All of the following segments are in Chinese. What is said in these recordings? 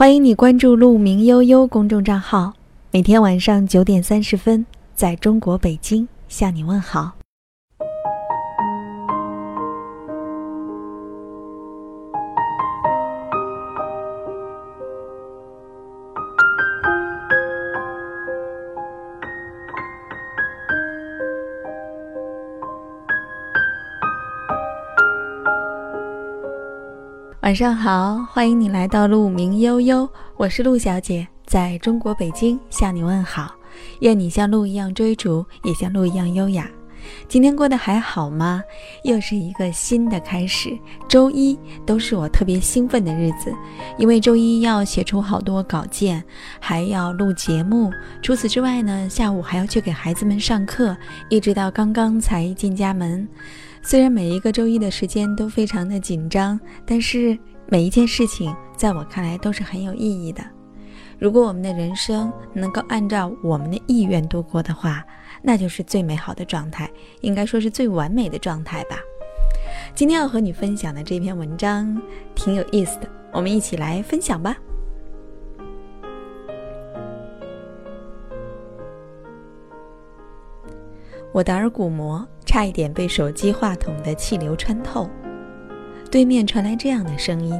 欢迎你关注“鹿鸣悠悠”公众账号，每天晚上九点三十分，在中国北京向你问好。晚上好，欢迎你来到鹿鸣悠悠，我是陆小姐，在中国北京向你问好。愿你像鹿一样追逐，也像鹿一样优雅。今天过得还好吗？又是一个新的开始，周一都是我特别兴奋的日子，因为周一要写出好多稿件，还要录节目。除此之外呢，下午还要去给孩子们上课，一直到刚刚才进家门。虽然每一个周一的时间都非常的紧张，但是每一件事情在我看来都是很有意义的。如果我们的人生能够按照我们的意愿度过的话，那就是最美好的状态，应该说是最完美的状态吧。今天要和你分享的这篇文章挺有意思的，我们一起来分享吧。我的耳鼓膜差一点被手机话筒的气流穿透。对面传来这样的声音：“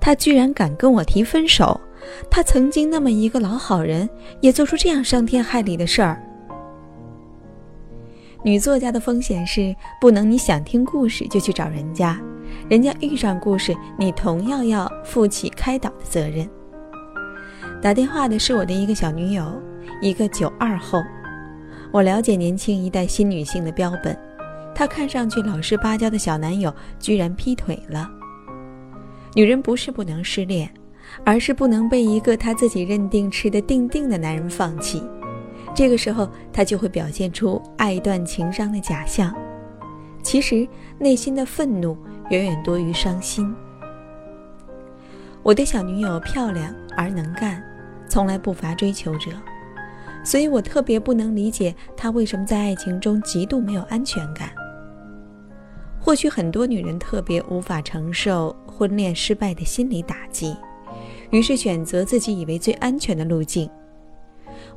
他居然敢跟我提分手！他曾经那么一个老好人，也做出这样伤天害理的事儿。”女作家的风险是不能你想听故事就去找人家，人家遇上故事，你同样要负起开导的责任。打电话的是我的一个小女友，一个九二后。我了解年轻一代新女性的标本，她看上去老实巴交的小男友居然劈腿了。女人不是不能失恋，而是不能被一个她自己认定吃得定定的男人放弃。这个时候，她就会表现出爱断情伤的假象，其实内心的愤怒远远多于伤心。我的小女友漂亮而能干，从来不乏追求者。所以我特别不能理解他为什么在爱情中极度没有安全感。或许很多女人特别无法承受婚恋失败的心理打击，于是选择自己以为最安全的路径。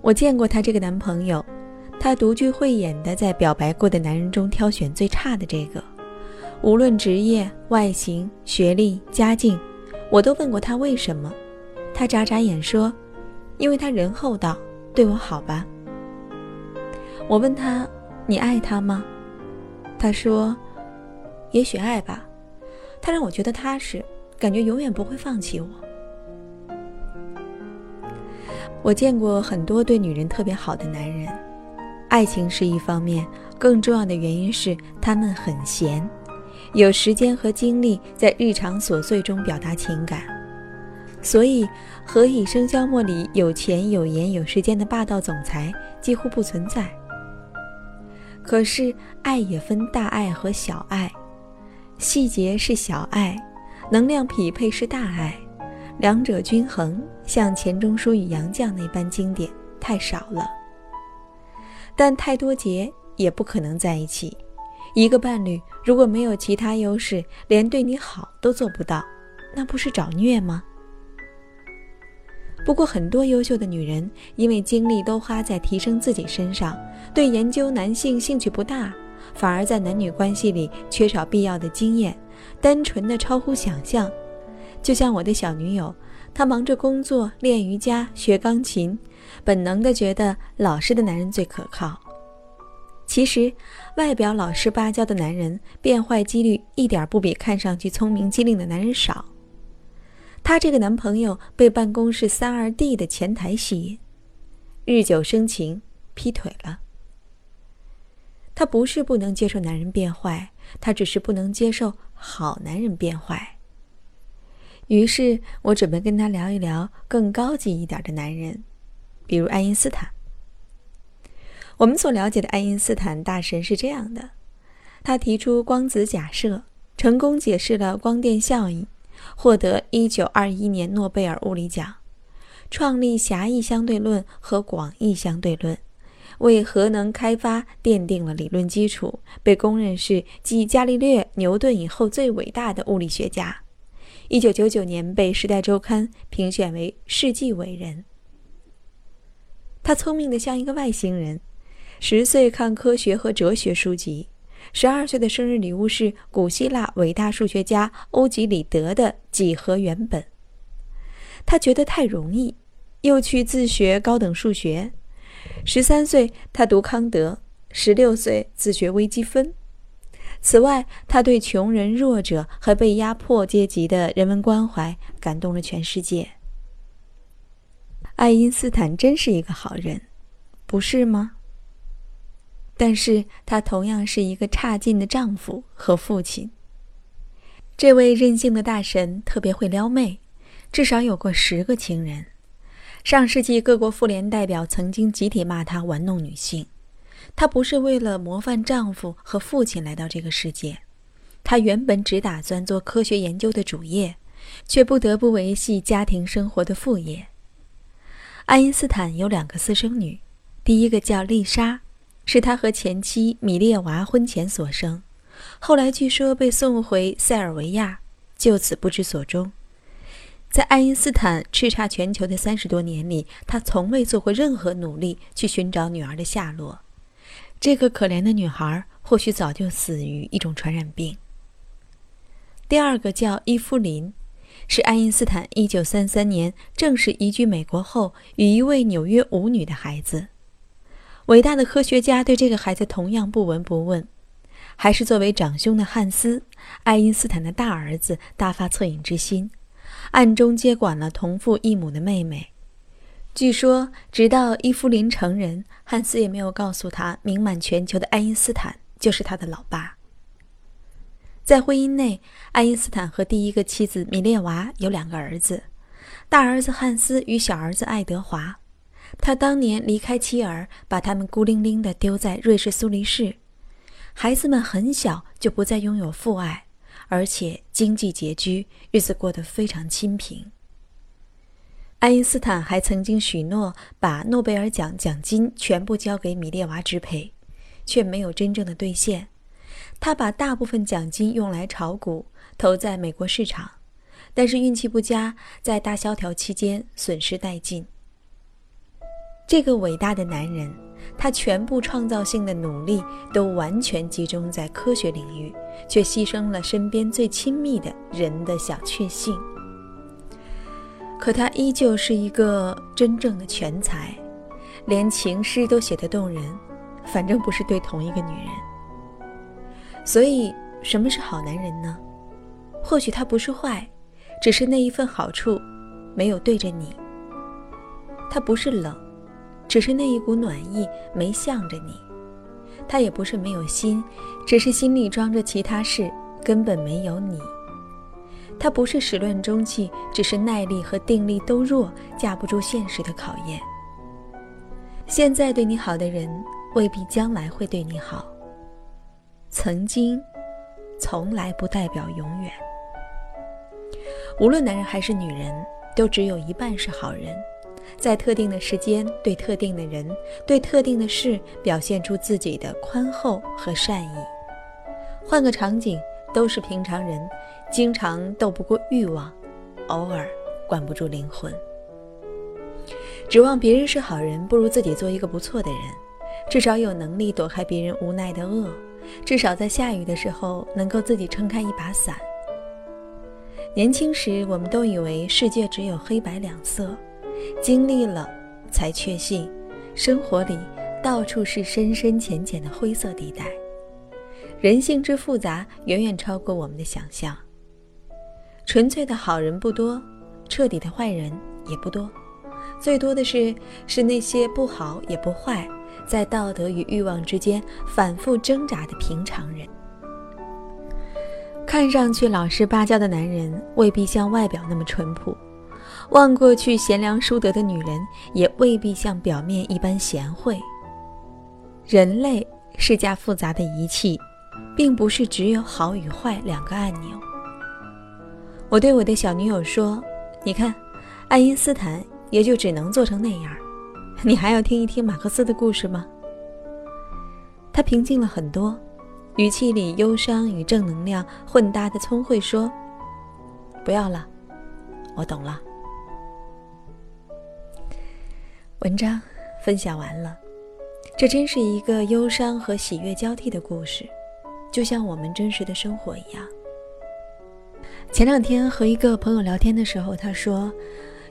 我见过她这个男朋友，他独具慧眼的在表白过的男人中挑选最差的这个，无论职业、外形、学历、家境，我都问过他为什么，他眨眨眼说：“因为他人厚道。”对我好吧。我问他：“你爱他吗？”他说：“也许爱吧。”他让我觉得踏实，感觉永远不会放弃我。我见过很多对女人特别好的男人，爱情是一方面，更重要的原因是他们很闲，有时间和精力在日常琐碎中表达情感。所以，《何以笙箫默》里有钱、有颜、有时间的霸道总裁几乎不存在。可是，爱也分大爱和小爱，细节是小爱，能量匹配是大爱，两者均衡，像钱钟书与杨绛那般经典太少了。但太多节也不可能在一起。一个伴侣如果没有其他优势，连对你好都做不到，那不是找虐吗？不过，很多优秀的女人因为精力都花在提升自己身上，对研究男性兴趣不大，反而在男女关系里缺少必要的经验，单纯的超乎想象。就像我的小女友，她忙着工作、练瑜伽、学钢琴，本能的觉得老实的男人最可靠。其实，外表老实巴交的男人，变坏几率一点不比看上去聪明机灵的男人少。她这个男朋友被办公室三二 D 的前台吸引，日久生情，劈腿了。她不是不能接受男人变坏，她只是不能接受好男人变坏。于是我准备跟他聊一聊更高级一点的男人，比如爱因斯坦。我们所了解的爱因斯坦大神是这样的：他提出光子假设，成功解释了光电效应。获得1921年诺贝尔物理奖，创立狭义相对论和广义相对论，为核能开发奠定了理论基础，被公认是继伽利略、牛顿以后最伟大的物理学家。一九九九年被《时代周刊》评选为世纪伟人。他聪明的像一个外星人，十岁看科学和哲学书籍，十二岁的生日礼物是古希腊伟大数学家欧几里得的几何原本。他觉得太容易，又去自学高等数学。十三岁，他读康德；十六岁，自学微积分。此外，他对穷人、弱者和被压迫阶级的人文关怀感动了全世界。爱因斯坦真是一个好人，不是吗？但是他同样是一个差劲的丈夫和父亲。这位任性的大神特别会撩妹，至少有过十个情人。上世纪各国妇联代表曾经集体骂他玩弄女性。她不是为了模范丈夫和父亲来到这个世界，她原本只打算做科学研究的主业，却不得不维系家庭生活的副业。爱因斯坦有两个私生女，第一个叫丽莎，是他和前妻米列娃婚前所生，后来据说被送回塞尔维亚，就此不知所终。在爱因斯坦叱咤全球的三十多年里，他从未做过任何努力去寻找女儿的下落。这个可怜的女孩或许早就死于一种传染病。第二个叫伊芙琳，是爱因斯坦1933年正式移居美国后与一位纽约舞女的孩子。伟大的科学家对这个孩子同样不闻不问，还是作为长兄的汉斯，爱因斯坦的大儿子，大发恻隐之心，暗中接管了同父异母的妹妹。据说，直到伊芙琳成人，汉斯也没有告诉他，名满全球的爱因斯坦就是他的老爸。在婚姻内，爱因斯坦和第一个妻子米列娃有两个儿子，大儿子汉斯与小儿子爱德华。他当年离开妻儿，把他们孤零零地丢在瑞士苏黎世。孩子们很小就不再拥有父爱，而且经济拮据，日子过得非常清贫。爱因斯坦还曾经许诺把诺贝尔奖奖金全部交给米列娃支配，却没有真正的兑现。他把大部分奖金用来炒股，投在美国市场，但是运气不佳，在大萧条期间损失殆尽。这个伟大的男人，他全部创造性的努力都完全集中在科学领域，却牺牲了身边最亲密的人的小确幸。可他依旧是一个真正的全才，连情诗都写得动人，反正不是对同一个女人。所以，什么是好男人呢？或许他不是坏，只是那一份好处没有对着你；他不是冷，只是那一股暖意没向着你；他也不是没有心，只是心里装着其他事，根本没有你。他不是始乱终弃，只是耐力和定力都弱，架不住现实的考验。现在对你好的人，未必将来会对你好。曾经，从来不代表永远。无论男人还是女人，都只有一半是好人，在特定的时间，对特定的人，对特定的事，表现出自己的宽厚和善意。换个场景。都是平常人，经常斗不过欲望，偶尔管不住灵魂。指望别人是好人，不如自己做一个不错的人，至少有能力躲开别人无奈的恶，至少在下雨的时候能够自己撑开一把伞。年轻时，我们都以为世界只有黑白两色，经历了才确信，生活里到处是深深浅浅的灰色地带。人性之复杂，远远超过我们的想象。纯粹的好人不多，彻底的坏人也不多，最多的是是那些不好也不坏，在道德与欲望之间反复挣扎的平常人。看上去老实巴交的男人，未必像外表那么淳朴；望过去贤良淑德的女人，也未必像表面一般贤惠。人类是架复杂的仪器。并不是只有好与坏两个按钮。我对我的小女友说：“你看，爱因斯坦也就只能做成那样。你还要听一听马克思的故事吗？”他平静了很多，语气里忧伤与正能量混搭的聪慧说：“不要了，我懂了。文章分享完了，这真是一个忧伤和喜悦交替的故事，就像我们真实的生活一样。前两天和一个朋友聊天的时候，他说，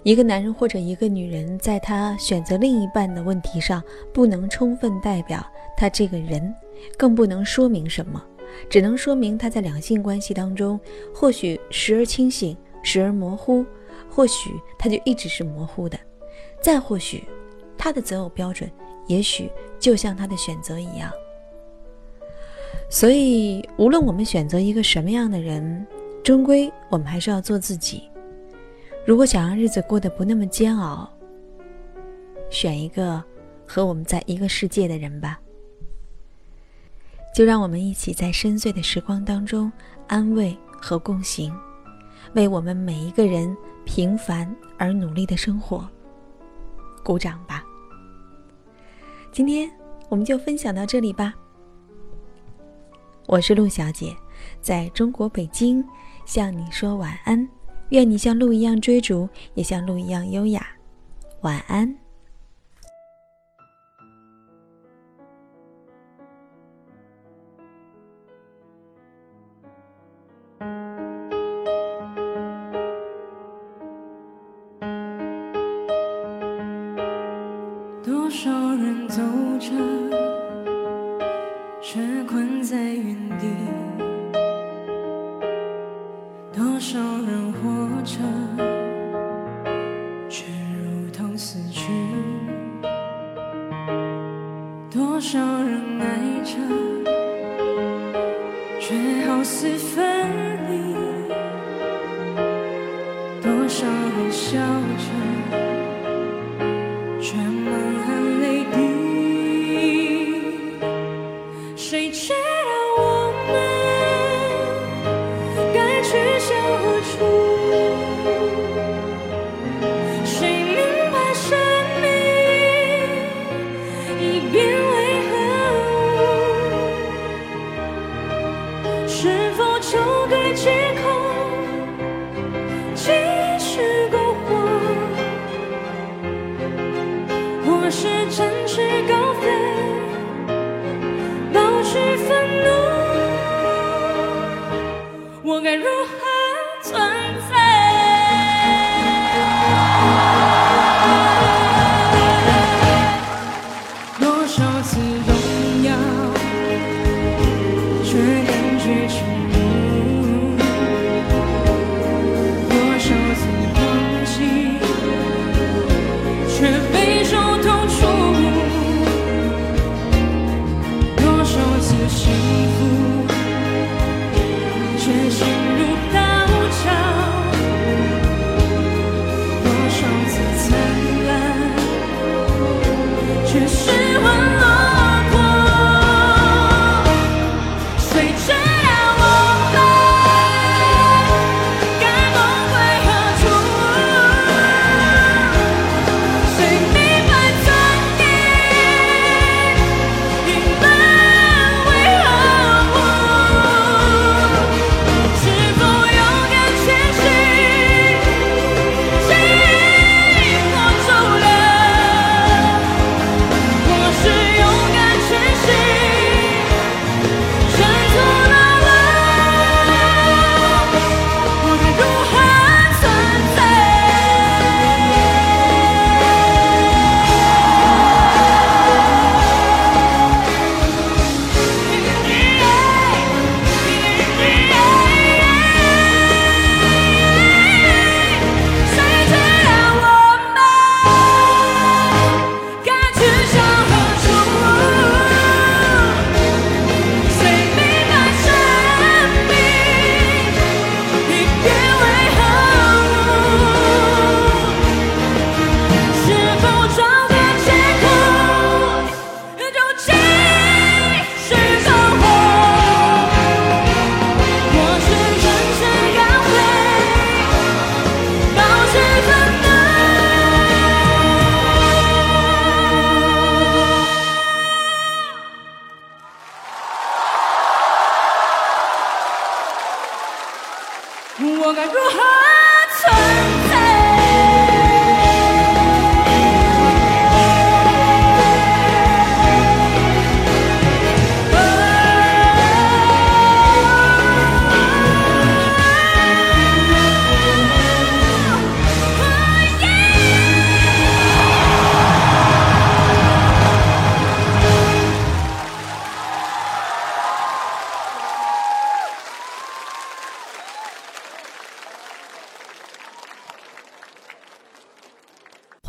一个男人或者一个女人，在他选择另一半的问题上，不能充分代表他这个人，更不能说明什么，只能说明他在两性关系当中，或许时而清醒，时而模糊，或许他就一直是模糊的，再或许。他的择偶标准，也许就像他的选择一样。所以，无论我们选择一个什么样的人，终归我们还是要做自己。如果想让日子过得不那么煎熬，选一个和我们在一个世界的人吧。就让我们一起在深邃的时光当中安慰和共行，为我们每一个人平凡而努力的生活鼓掌吧。今天我们就分享到这里吧。我是陆小姐，在中国北京向你说晚安。愿你像鹿一样追逐，也像鹿一样优雅。晚安。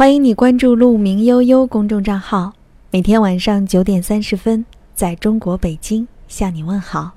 欢迎你关注“鹿鸣悠悠”公众账号，每天晚上九点三十分，在中国北京向你问好。